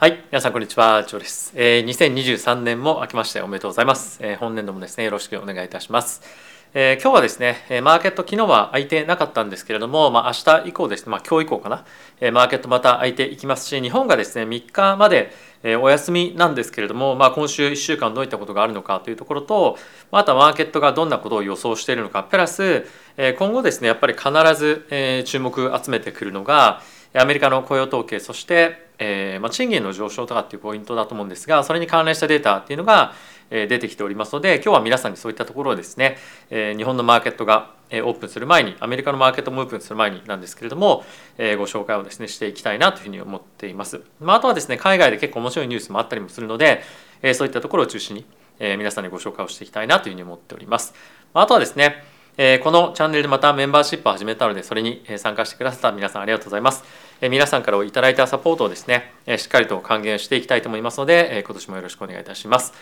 はい、皆さんこんにちは、ジョーです。えー、2023年も明けましておめでとうございます。えー、本年度もですね、よろしくお願いいたします。えー、今日はですね、えマーケット昨日は空いてなかったんですけれども、まあ明日以降ですね、まあ今日以降かな、えーマーケットまた空いていきますし、日本がですね、3日までえお休みなんですけれども、まあ今週1週間どういったことがあるのかというところと、まあとはマーケットがどんなことを予想しているのか、プラス、え今後ですね、やっぱり必ず、え注目集めてくるのが、アメリカの雇用統計そして、えーまあ、賃金の上昇とかっていうポイントだと思うんですがそれに関連したデータっていうのが、出てきておりますので今日は皆さんにそういったところをですね、え日本のマーケットがオープンする前にアメリカのマーケットもオープンする前になんですけれども、えご紹介をですねしていきたいなというふうに思っています、まあ、あとはですね海外で結構面白いニュースもあったりもするので、えそういったところを中心に、え皆さんにご紹介をしていきたいなというふうに思っております。まあとはですねこのチャンネルでまたメンバーシップを始めたのでそれに参加してくださった皆さんありがとうございます。皆さんからいただいたサポートをですねしっかりと還元していきたいと思いますので今年もよろしくお願いいたします。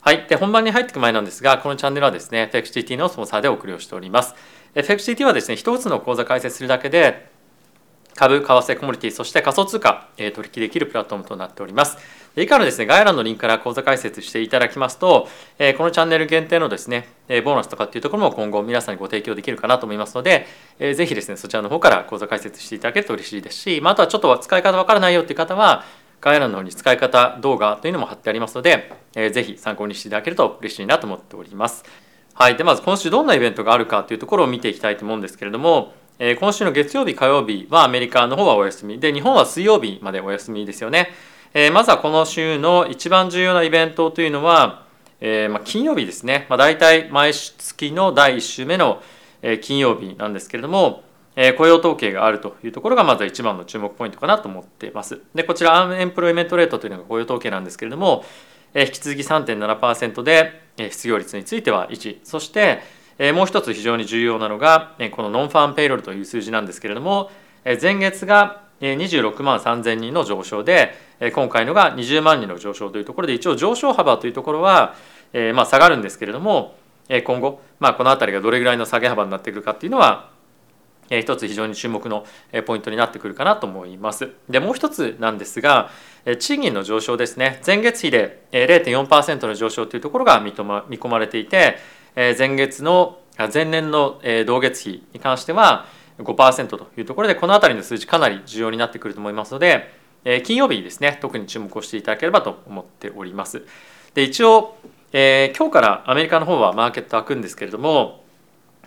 はい。で本番に入っていく前なんですがこのチャンネルはですね FXGT のスポンサーでお送りをしております。FXGT はですね一つの講座開設するだけで株、為替、コモディティ、そして仮想通貨、え取引できるプラットフォームとなっております。以下のですね、概要欄のリンクから口座開設していただきますと、えこのチャンネル限定のですね、えボーナスとかっていうところも今後皆さんにご提供できるかなと思いますので、えーぜひですね、そちらの方から口座開設していただけると嬉しいですし、まあ、あとはちょっと使い方わからないよっていう方は、概要欄の方に使い方動画というのも貼ってありますので、えーぜひ参考にしていただけると嬉しいなと思っております。はい、でまず今週どんなイベントがあるかというところを見ていきたいと思うんですけれども、えー今週の月曜日火曜日はアメリカの方はお休み。で日本は水曜日までお休みですよね、えーまずはこの週の一番重要なイベントというのは、えーまあ、金曜日ですね、まあ、大体毎月の第1週目の、金曜日なんですけれども、え雇用統計があるというところがまずは一番の注目ポイントかなと思っています。でこちら unemployment rate というのが雇用統計なんですけれども、え引き続き3.7%で、え失業率については1そして、えもう一つ非常に重要なのが、えこの non-farm payroll という数字なんですけれども、え前月が26万3000人の上昇で、え今回のが20万人の上昇というところで一応上昇幅というところは、えまあ、下がるんですけれども、え今後、まあ、この辺りがどれぐらいの下げ幅になってくるかっていうのはえ一つ非常に注目のポイントになってくるかなと思います。でもう一つなんですがえ賃金の上昇ですね前月比で0.4%の上昇というところが見とま見込まれていてえ前月の前年の同月比に関しては5%というところでこの辺りの数字かなり重要になってくると思いますので金曜日ですね特に注目をしていただければと思っております。で一応、えー今日からアメリカの方はマーケット開くんですけれども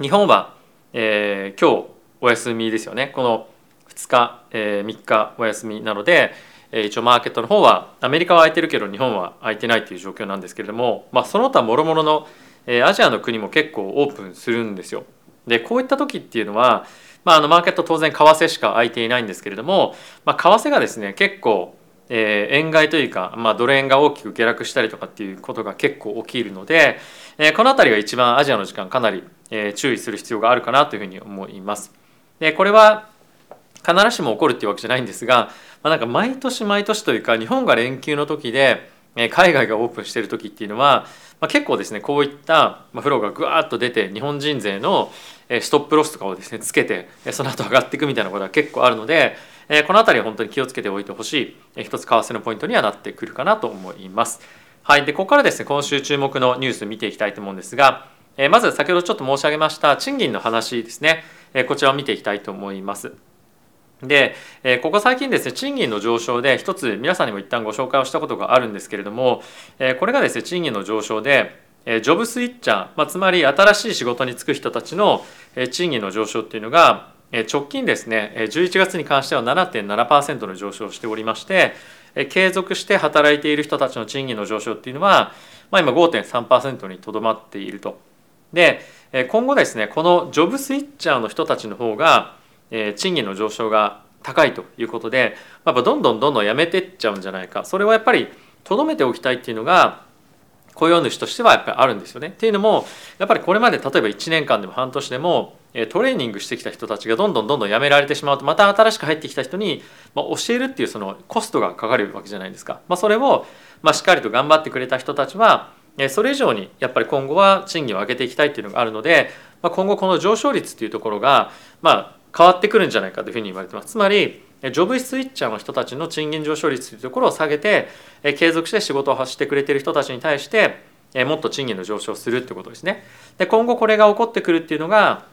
日本は、えー今日お休みですよねこの2日、えー3日お休みなので、え一応マーケットの方はアメリカは空いてるけど日本は空いてないという状況なんですけれども、まあ、その他もろもろの、えアジアの国も結構オープンするんですよ。でこういった時っていうのは、まあ、あのマーケット当然為替しか空いていないんですけれども、まあ、為替がですね結構えー円買いというか、まあ、ドル円が大きく下落したりとかっていうことが結構起きるので、えーこの辺りが一番アジアの時間かなり、えー注意する必要があるかなというふうに思います。でこれは必ずしも起こるっていうわけじゃないんですが、まあ、なんか毎年毎年というか日本が連休の時で海外がオープンしている時っていうのは、まあ、結構ですねこういったフローがぐわーっと出て日本人勢のストップロスとかをですねつけてその後上がっていくみたいなことが結構あるのでこの辺りは本当に気をつけておいてほしい一つ為替のポイントにはなってくるかなと思います。はい、でここからですね今週注目のニュース見ていきたいと思うんですが、まず先ほどちょっと申し上げました賃金の話ですね、こちらを見ていきたいと思います。で、えここ最近ですね賃金の上昇で一つ皆さんにも一旦ご紹介をしたことがあるんですけれども、えこれがですね賃金の上昇で、えジョブスイッチャー、まあ、つまり新しい仕事に就く人たちの、え賃金の上昇っていうのが、え直近ですね11月に関しては7.7%の上昇をしておりまして、え継続して働いている人たちの賃金の上昇っていうのは、まあ、今5.3%にとどまっていると。で今後ですねこのジョブスイッチャーの人たちの方がえー賃金の上昇が高いということでやっぱどんどんどんどんやめてっちゃうんじゃないかそれはやっぱりとどめておきたいっていうのが雇用主としてはやっぱりあるんですよね。っていうのもやっぱりこれまで例えば1年間でも半年でもトレーニングしてきた人たちがどんどんどんどん辞められてしまうとまた新しく入ってきた人に、教えるっていうそのコストがかかるわけじゃないですか。まあ、それを、ま、しっかりと頑張ってくれた人たちはそれ以上にやっぱり今後は賃金を上げていきたいっていうのがあるので、ま、今後この上昇率っていうところが、まあ、変わってくるんじゃないかというふうに言われてます。つまりジョブスイッチャーの人たちの賃金上昇率というところを下げて継続して仕事を発してくれてる人たちに対してもっと賃金の上昇をするってことですね。で今後これが起こってくるっていうのが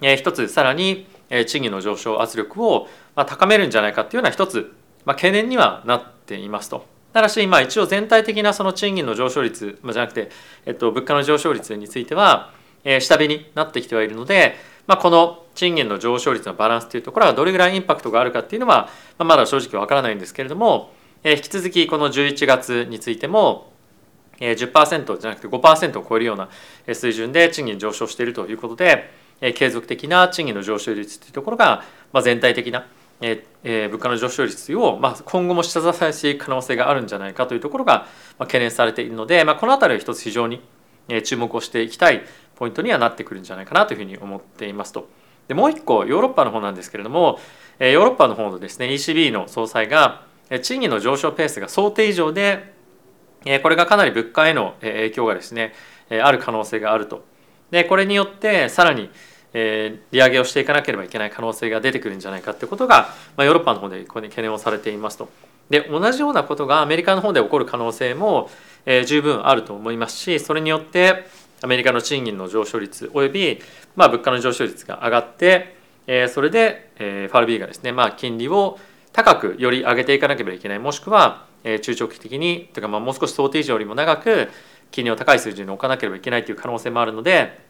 一つさらに賃金の上昇圧力を高めるんじゃないかっていうような一つ懸念にはなっていますと。ただし、まあ、一応全体的なその賃金の上昇率、まあ、じゃなくて、えっと、物価の上昇率については、えー、下火になってきてはいるので、まあ、この賃金の上昇率のバランスというところがどれぐらいインパクトがあるかっていうのは、まあ、まだ正直わからないんですけれども、えー、引き続きこの11月についても、えー、10%じゃなくて5%を超えるような水準で賃金上昇しているということで、えー、継続的な賃金の上昇率というところが、まあ、全体的なえー、物価の上昇率を、まあ、今後も下支えしていく可能性があるんじゃないかというところが、まあ、懸念されているので、まあ、この辺りは一つ非常に注目をしていきたいポイントにはなってくるんじゃないかなというふうに思っていますと。でもう一個ヨーロッパの方なんですけれどもヨーロッパの方のですね ECB の総裁が賃金の上昇ペースが想定以上でこれがかなり物価への影響がですねある可能性があると。でこれによってさらに、利上げをしていかなければいけない可能性が出てくるんじゃないかということが、ま、ヨーロッパの方でここに懸念をされていますと。で同じようなことがアメリカの方で起こる可能性も、え、十分あると思いますしそれによってアメリカの賃金の上昇率および、まあ、物価の上昇率が上がって、え、それで、えー、FRB がですね、まあ、金利を高くより上げていかなければいけない。もしくは、え、中長期的にというかまあもう少し想定以上よりも長く金利を高い水準に置かなければいけないという可能性もあるので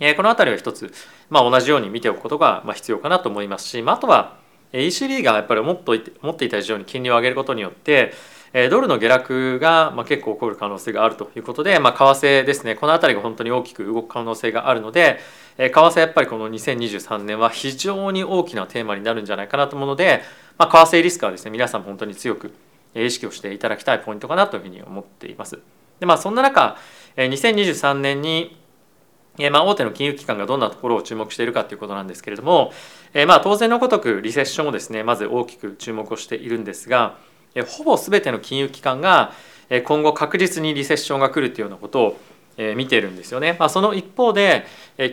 えこの辺りは一つ、まあ、同じように見ておくことが必要かなと思いますし、まあ、あとは ECB がやっぱり思って思っていた以上に金利を上げることによってドルの下落が結構起こる可能性があるということで、まあ、為替ですねこの辺りが本当に大きく動く可能性があるので為替やっぱりこの2023年は非常に大きなテーマになるんじゃないかなと思うので、まあ、為替リスクはですね皆さんも本当に強く意識をしていただきたいポイントかなというふうに思っています。でまあそんな中2023年にまあ、大手の金融機関がどんなところを注目しているかということなんですけれども、えまあ、当然のごとくリセッションをですねまず大きく注目をしているんですが、ほぼ全ての金融機関が今後確実にリセッションが来るというようなことを見てるんですよね。まあ、その一方で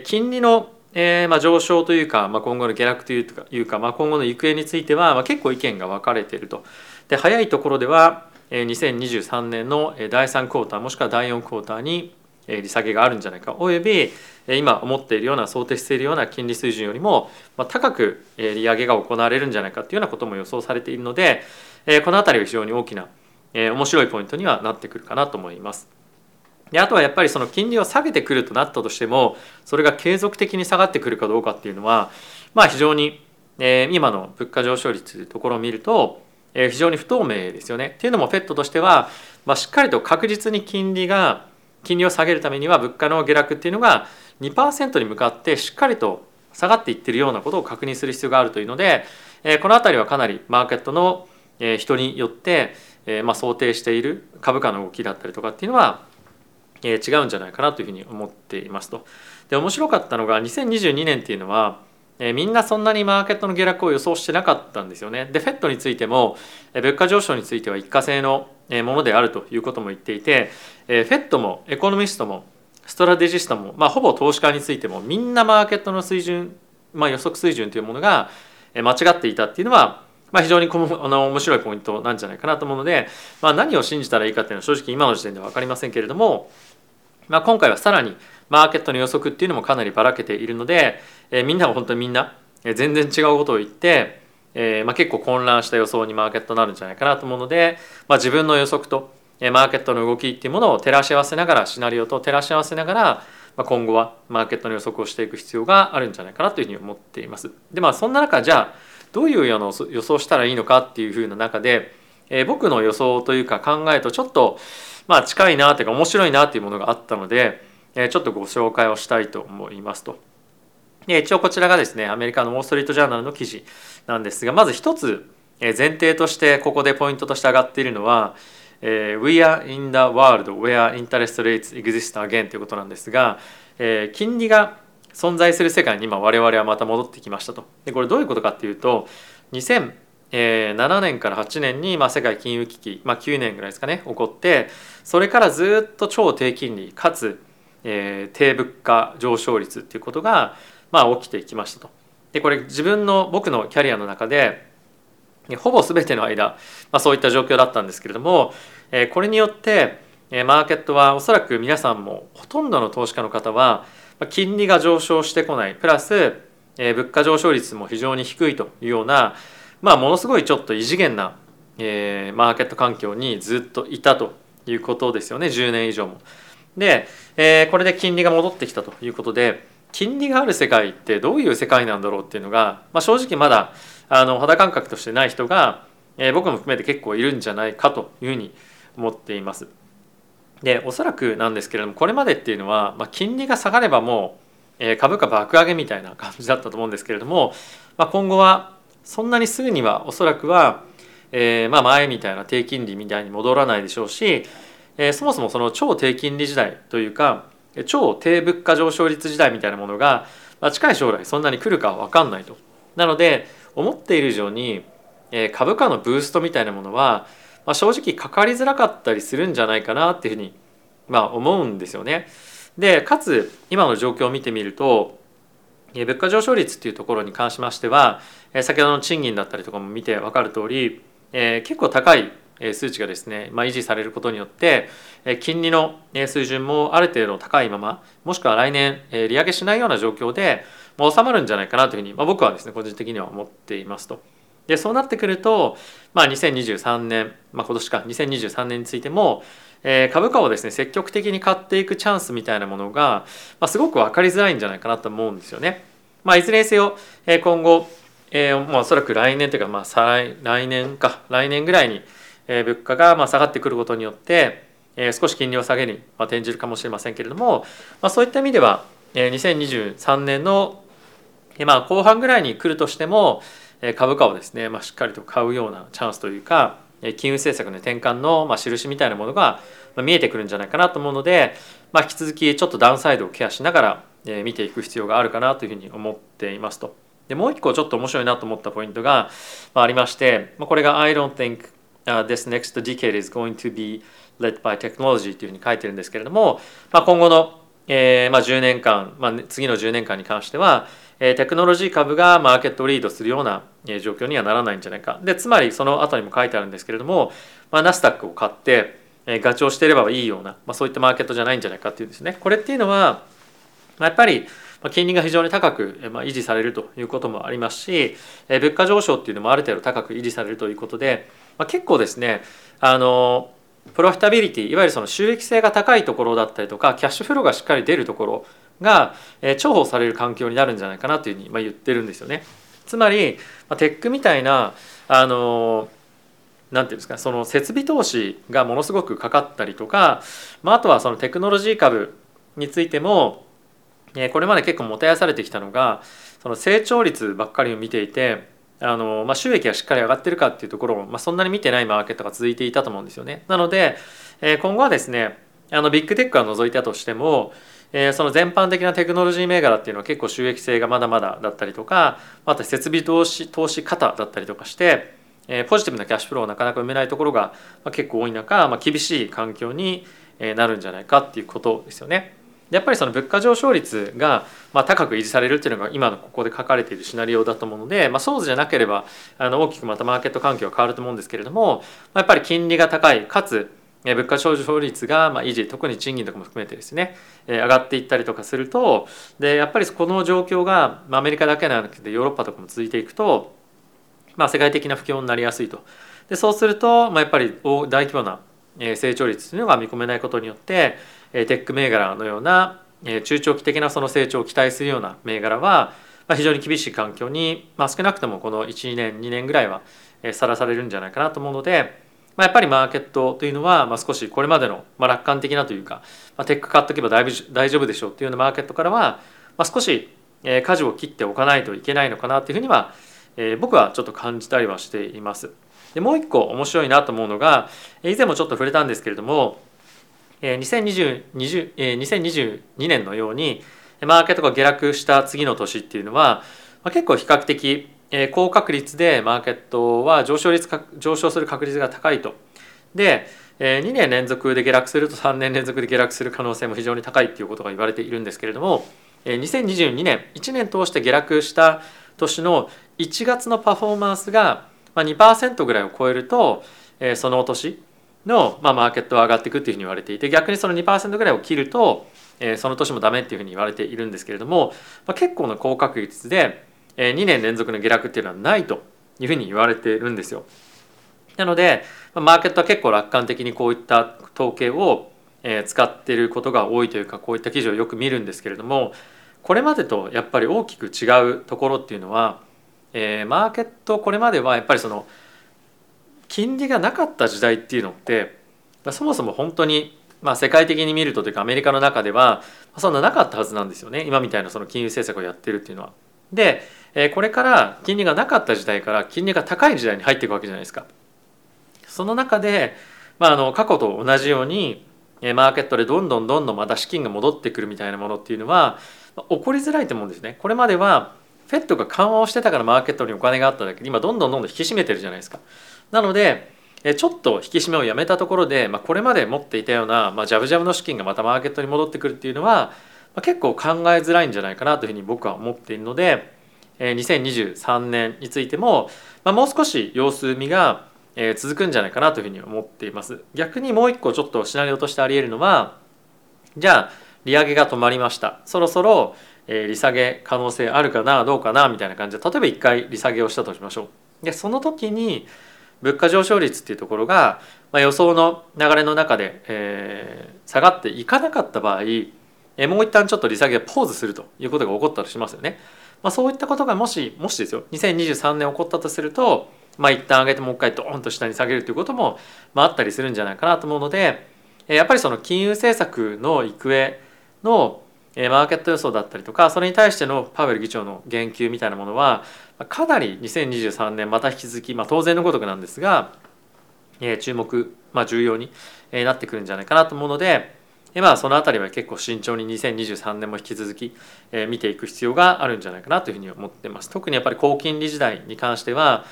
金利のえー、まあ上昇というか、まあ、今後の下落というかいうか、まあ、今後の行方については、まあ、結構意見が分かれていると。で早いところでは2023年の第3クォーターもしくは第4クォーターに利下げがあるんじゃないかおよび今思っているような想定しているような金利水準よりも高く利上げが行われるんじゃないかというようなことも予想されているのでこの辺りは非常に大きな面白いポイントにはなってくるかなと思います。であとはやっぱりその金利を下げてくるとなったとしてもそれが継続的に下がってくるかどうかっていうのはまあ非常に今の物価上昇率というところを見ると非常に不透明ですよね。っていうのも FED としては、まあ、しっかりと確実に金利が金利を下げるためには物価の下落っていうのが2%に向かってしっかりと下がっていってるようなことを確認する必要があるというのでえこの辺りはかなりマーケットの人によってえま想定している株価の動きだったりとかっていうのはえ違うんじゃないかなというふうに思っていますと。で面白かったのが2022年っていうのはえみんなそんなにマーケットの下落を予想してなかったんですよね。で、フェットについても、え物価上昇については一過性のものであるということも言っていて、えフェットもエコノミストもストラテジストも、まあ、ほぼ投資家についてもみんなマーケットの水準、まあ、予測水準というものが間違っていたっていうのは、まあ、非常にこのあの面白いポイントなんじゃないかなと思うので、まあ、何を信じたらいいかっていうのは正直今の時点では分かりませんけれども、まあ、今回はさらにマーケットの予測っていうのもかなりばらけているので、えー、みんなが本当にみんな全然違うことを言って、えーまあ、結構混乱した予想にマーケットになるんじゃないかなと思うので、まあ、自分の予測とえマーケットの動きっていうものを照らし合わせながらシナリオと照らし合わせながら、まあ、今後はマーケットの予測をしていく必要があるんじゃないかなというふうに思っています。でまあそんな中じゃあどういうような予想したらいいのかっていうふうな中で、えー、僕の予想というか考えとちょっとまあ近いなというか面白いなというものがあったので、えー、ちょっとご紹介をしたいと思いますと。一応こちらがですねアメリカのウォーストリート・ジャーナルの記事なんですがまず一つ前提としてここでポイントとして上がっているのは「We are in the world where interest rates exist again」ということなんですが金利が存在する世界に今我々はまた戻ってきましたと。でこれどういうことかっていうと2007年から8年にま世界金融危機、まあ、9年ぐらいですかね起こってそれからずっと超低金利かつ、え、低物価上昇率っていうことがまあ、起きてきましたと。でこれ自分の僕のキャリアの中でほぼ全ての間、まあ、そういった状況だったんですけれどもこれによってマーケットはおそらく皆さんもほとんどの投資家の方は金利が上昇してこないプラス物価上昇率も非常に低いというような、まあ、ものすごいちょっと異次元なえ、マーケット環境にずっといたということですよね10年以上も。で、え、これで金利が戻ってきたということで金利がある世界ってどういう世界なんだろうっていうのが、まあ、正直まだあの肌感覚としてない人が、えー、僕も含めて結構いるんじゃないかというふうに思っています。でおそらくなんですけれどもこれまでっていうのは、まあ、金利が下がればもう、えー、株価爆上げみたいな感じだったと思うんですけれども、まあ、今後はそんなにすぐにはおそらくはえー、まあ前みたいな低金利みたいに戻らないでしょうし、えー、そもそもその超低金利時代というか超低物価上昇率時代みたいなものが、まあ、近い将来そんなに来るかは分かんないと。なので思っている以上に、え、株価のブーストみたいなものは、まあ、正直かかりづらかったりするんじゃないかなっていうふうに、まあ、思うんですよね。でかつ今の状況を見てみると物価上昇率っていうところに関しましては先ほどの賃金だったりとかも見て分かる通りえ、結構高い数値がですね、まあ、維持されることによって金利の水準もある程度高いままもしくは来年利上げしないような状況で収まるんじゃないかなというふうに、まあ、僕はですね個人的には思っていますと。でそうなってくると、まあ、2023年、まあ、今年か2023年についても、えー、株価をですね積極的に買っていくチャンスみたいなものが、まあ、すごく分かりづらいんじゃないかなと思うんですよね。まあ、いずれにせよ、えー、今後えー、まあ、おそらく来年というか、まあ、再来年か来年ぐらいに、えー、物価がまあ下がってくることによって、えー、少し金利を下げに、転じるかもしれませんけれども、まあ、そういった意味では、えー、2023年の、えー、まあ後半ぐらいに来るとしても、えー、株価をですね、まあ、しっかりと買うようなチャンスというか、えー、金融政策の転換の、まあ、印みたいなものが、見えてくるんじゃないかなと思うので、まあ、引き続きちょっとダウンサイドをケアしながら、えー、見ていく必要があるかなというふうに思っていますと。でもう一個ちょっと面白いなと思ったポイントがまあありましてまあこれが I don't think、uh, this next decade is going to be led by technology というふうに書いてるんですけれども、まあ、今後の、えーまあ、10年間、まあ、次の10年間に関しては、えー、テクノロジー株がマーケットリードするような、えー、状況にはならないんじゃないか。でつまりその後にも書いてあるんですけれども、まあ、ナスダックを買って、えー、ガチをしてればいいような、まあ、そういったマーケットじゃないんじゃないかっていうですね。これっていうのは、まあ、やっぱり金利が非常に高く維持されるということもありますし物価上昇っていうのもある程度高く維持されるということでまあ結構ですねあのプロフィタビリティいわゆるその収益性が高いところだったりとかキャッシュフローがしっかり出るところが重宝される環境になるんじゃないかなというふうにま言ってるんですよね。つまりテックみたいなあのなんていうんですかその設備投資がものすごくかかったりとか、まあ、あとはそのテクノロジー株についてもこれまで結構もてあされてきたのがその成長率ばっかりを見ていてあの、まあ、収益がしっかり上がってるかっていうところを、まあ、そんなに見てないマーケットが続いていたと思うんですよね。なので、え今後はですねあのビッグテックは除いたとしても、えその全般的なテクノロジー銘柄っていうのは結構収益性がまだまだだったりとかあと設備投資投資方だったりとかして、えポジティブなキャッシュフローをなかなか埋めないところが、ま結構多い中、まあ、厳しい環境になるんじゃないかっていうことですよね。やっぱりその物価上昇率がま高く維持されるっていうのが今のここで書かれているシナリオだと思うので、まあ、そうじゃなければあの大きくまたマーケット環境が変わると思うんですけれどもまやっぱり金利が高いかつ物価上昇率がま維持特に賃金とかも含めてですね上がっていったりとかするとでやっぱりこの状況がアメリカだけではなくてヨーロッパとかも続いていくと、まあ、世界的な不況になりやすいと。でそうすると、まあ、やっぱり大規模な成長率というのが見込めないことによってテック銘柄のような中長期的なその成長を期待するような銘柄は非常に厳しい環境に、まあ、少なくともこの12年2年ぐらいはさらされるんじゃないかなと思うので、まあ、やっぱりマーケットというのは、ま、少しこれまでの、ま、楽観的なというか、まあ、テック買っとけば大大丈夫でしょうっていうようなマーケットからは、ま、少し舵を切っておかないといけないのかなというふうには、え、僕はちょっと感じたりはしています。でもう一個面白いなと思うのが以前もちょっと触れたんですけれども2020 2022年のようにマーケットが下落した次の年っていうのは結構比較的高確率でマーケットは上昇率上昇する確率が高いと。で2年連続で下落すると3年連続で下落する可能性も非常に高いっていうことが言われているんですけれども2022年1年通して下落した年の1月のパフォーマンスが、2%ぐらいを超えると、その年の、まあ、マーケットは上がっていくっていうふうに言われていて逆にその2%ぐらいを切ると、えー、その年もダメっていうふうに言われているんですけれども、まあ、結構な高確率で、えー、2年連続の下落っていうのはないというふうに言われているんですよ。なのでマーケットは結構楽観的にこういった統計をえ使っていることが多いというかこういった記事をよく見るんですけれどもこれまでとやっぱり大きく違うところっていうのは、えー、マーケットこれまではやっぱりその金利がなかった時代っていうのってそもそも本当にまあ世界的に見るとというかアメリカの中ではそんななかったはずなんですよね今みたいなその金融政策をやってるっていうのは。でこれから金利がなかった時代から金利が高い時代に入っていくわけじゃないですか。その中で、まあ、あの過去と同じようにマーケットでどんどんどんどんまた資金が戻ってくるみたいなものっていうのは起こりづらいと思うんですね。これまではフェットが緩和をしてたからマーケットにお金があっただけで今どんどんどんどん引き締めてるじゃないですか。なのでちょっと引き締めをやめたところで、まあ、これまで持っていたような、まあ、ジャブジャブの資金がまたマーケットに戻ってくるっていうのは、まあ、結構考えづらいんじゃないかなというふうに僕は思っているので2023年についても、まあ、もう少し様子見が続くんじゃないかなというふうに思っています。逆にもう一個ちょっとシナリオとしてありえるのはじゃあ利上げが止まりましたそろそろ利下げ可能性あるかなどうかなみたいな感じで例えば1回利下げをしたとしましょう。でその時に物価上昇率っていうところが、まあ、予想の流れの中で、えー、下がっていかなかった場合、えー、もう一旦ちょっと利下げをポーズするということが起こったとしますよね。まあ、そういったことがもしもしですよ2023年起こったとすると、まあ、一旦上げてもう一回ドーンと下に下げるということも、まあ、あったりするんじゃないかなと思うのでやっぱりその金融政策の行方のマーケット予想だったりとかそれに対してのパウエル議長の言及みたいなものはかなり2023年また引き続き、まあ、当然のごとくなんですが注目、まあ、重要になってくるんじゃないかなと思うので、まあ、その辺りは結構慎重に2023年も引き続き見ていく必要があるんじゃないかなというふうに思ってます。特にやっぱり高金利時代に関しては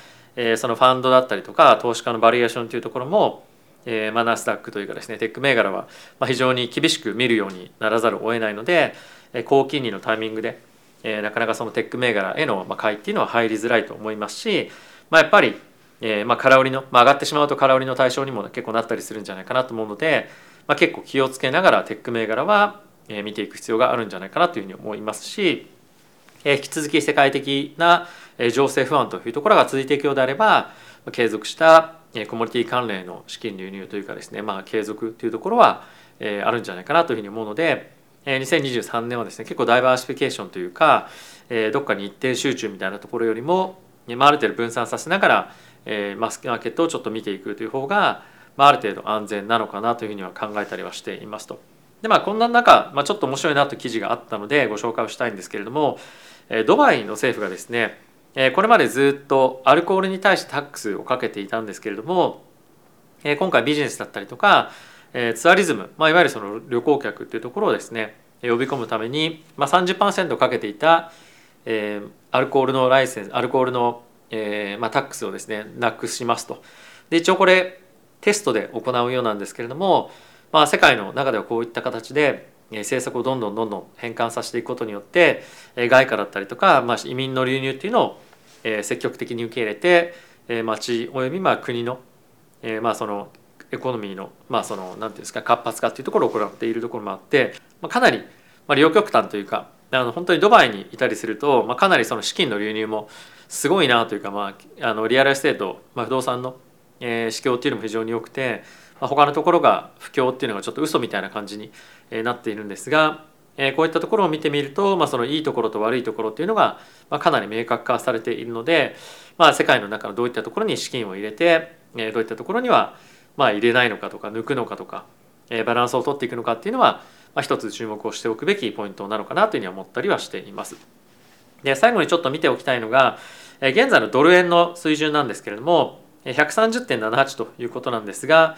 そのファンドだったりとか投資家のバリエーションというところもえーまあ、ナスダックというかですねテック銘柄は非常に厳しく見るようにならざるを得ないので高金利のタイミングで、えー、なかなかそのテック銘柄への買いっていうのは入りづらいと思いますし、まあ、やっぱり、えーまあ、空売りの、まあ、上がってしまうと空売りの対象にも結構なったりするんじゃないかなと思うので、まあ、結構気をつけながらテック銘柄は見ていく必要があるんじゃないかなというふうに思いますし、えー、引き続き世界的な情勢不安というところが続いていくようであれば継続したコモディティ関連の資金流入というかですね、まあ、継続というところは、えあるんじゃないかなというふうに思うので、え2023年はですね結構ダイバーシフィケーションというか、えどっかに一点集中みたいなところよりも、まあ、ある程度分散させながら、えマスマーケットをちょっと見ていくという方が、まあ、ある程度安全なのかなというふうには考えたりはしていますと。でまあこんな中、まあ、ちょっと面白いなと記事があったのでご紹介をしたいんですけれどもドバイの政府がですねこれまでずっとアルコールに対してタックスをかけていたんですけれども今回ビジネスだったりとかツアリズム、まあ、いわゆるその旅行客っていうところをですね呼び込むために、まあ、30%かけていた、え、アルコールのライセンスアルコールの、えまあ、タックスをですねなくしますと。で一応これテストで行うようなんですけれども、まあ、世界の中ではこういった形で政策をどんどんどんどん変換させていくことによって外貨だったりとか、まあ、移民の流入っていうのを積極的に受け入れて町およびまあ国のまあそのエコノミーのまあその何て言うんですか活発化っていうところを行っているところもあってまあかなり両極端というかあの本当にドバイにいたりすると、まあ、かなりその資金の流入もすごいなというか、まあ、あの real estate、まあ、不動産の、え、市況っていうのも非常に多くて、まあ、他のところが不況っていうのがちょっと嘘みたいな感じになっているんですが、え、こういったところを見てみると、まあ、そのいいところと悪いところっていうのが、まあ、かなり明確化されているので、まあ、世界の中のどういったところに資金を入れて、え、どういったところにはまあ入れないのかとか抜くのかとか、え、バランスを取っていくのかっていうのは、まあ、一つ注目をしておくべきポイントなのかなというふうに思ったりはしています。で最後にちょっと見ておきたいのが、え、現在のドル円の水準なんですけれども130.78ということなんですが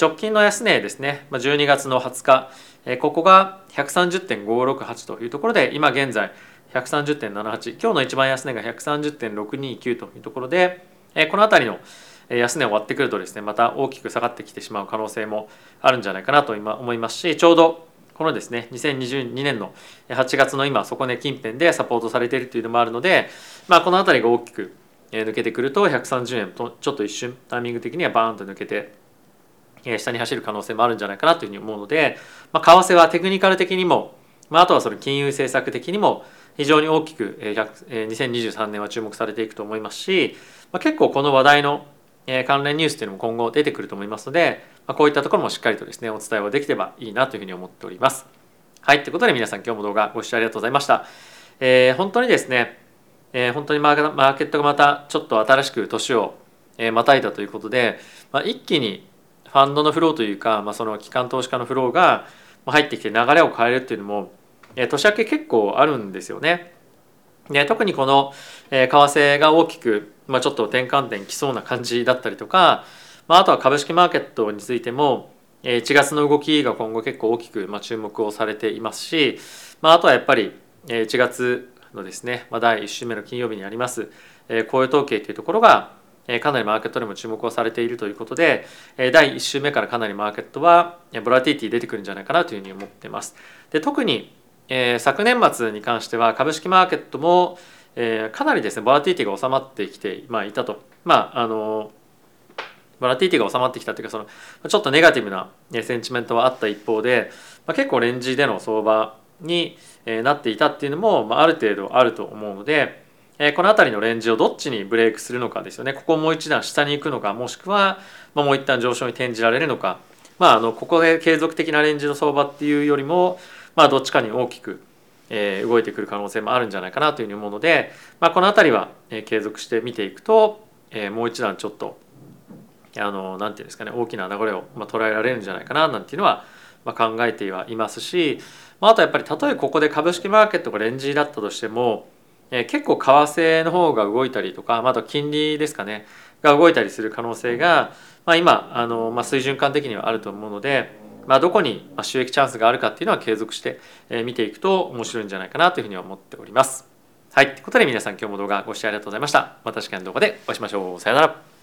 直近の安値ですね12月の20日ここが130.568というところで今現在130.78今日の一番安値が130.629というところでこの辺りの安値を割ってくるとですねまた大きく下がってきてしまう可能性もあるんじゃないかなと今思いますしちょうどこのですね2022年の8月の今底値近辺でサポートされているというのもあるので、まあ、この辺りが大きく抜けてくると130円とちょっと一瞬タイミング的にはバーンと抜けて下に走る可能性もあるんじゃないかなというふうに思うので、まあ、為替はテクニカル的にも、まあ、あとはその金融政策的にも非常に大きく2023年は注目されていくと思いますし、まあ、結構この話題の関連ニュースというのも今後出てくると思いますので、まあ、こういったところもしっかりとですねお伝えをできればいいなというふうに思っております。はい、ということで皆さん今日も動画ご視聴ありがとうございました。えー、本当にですね、えー、本当にマーケットがまたちょっと新しく年をまたいだということで、まあ、一気にファンドのフローというか、まあ、その機関投資家のフローが入ってきて流れを変えるっていうのもえ年明け結構あるんですよね。で特にこのえ為替が大きく、まあ、ちょっと転換点きそうな感じだったりとか、まあ、あとは株式マーケットについてもえ1月の動きが今後結構大きくま注目をされていますし、まあ、あとはやっぱりえ1月のですね、まあ、第1週目の金曜日にあります雇用統計というところがえかなりマーケットでも注目をされているということでえ第1週目からかなりマーケットはボラティティ出てくるんじゃないかなというふうに思ってます。で特にえー、昨年末に関しては株式マーケットも、えー、かなりですねボラティティが収まってきて、まあ、いたと。まああのボラティティが収まってきたというかそのちょっとネガティブなセンチメントはあった一方で、まあ、結構レンジでの相場になっていたっていうのも、まあ、ある程度あると思うので、え、この辺りのレンジをどっちにブレイクするのかですよね。ここをもう一段下に行くのかもしくは、まあ、もう一旦上昇に転じられるのか、まあ、あのここで継続的なレンジの相場っていうよりもまあ、どっちかに大きく、え、動いてくる可能性もあるんじゃないかなというふうに思うので、まあ、この辺りは、え、継続して見ていくと、え、もう一段ちょっとあのなんていうんですかね大きな流れを、まあ、捉えられるんじゃないかななんていうのは、まあ、考えてはいますし、まあ、あとやっぱりたとえここで株式マーケットがレンジだったとしても、えー、結構為替の方が動いたりとか、まあ、あと金利ですかねが動いたりする可能性が、まあ、今あの、まあ、水準感的にはあると思うので。まあ、どこに収益チャンスがあるかっていうのは継続して見ていくと面白いんじゃないかなというふうに思っております。はい。ということで皆さん今日も動画ご視聴ありがとうございました。また次回の動画でお会いしましょう。さよなら。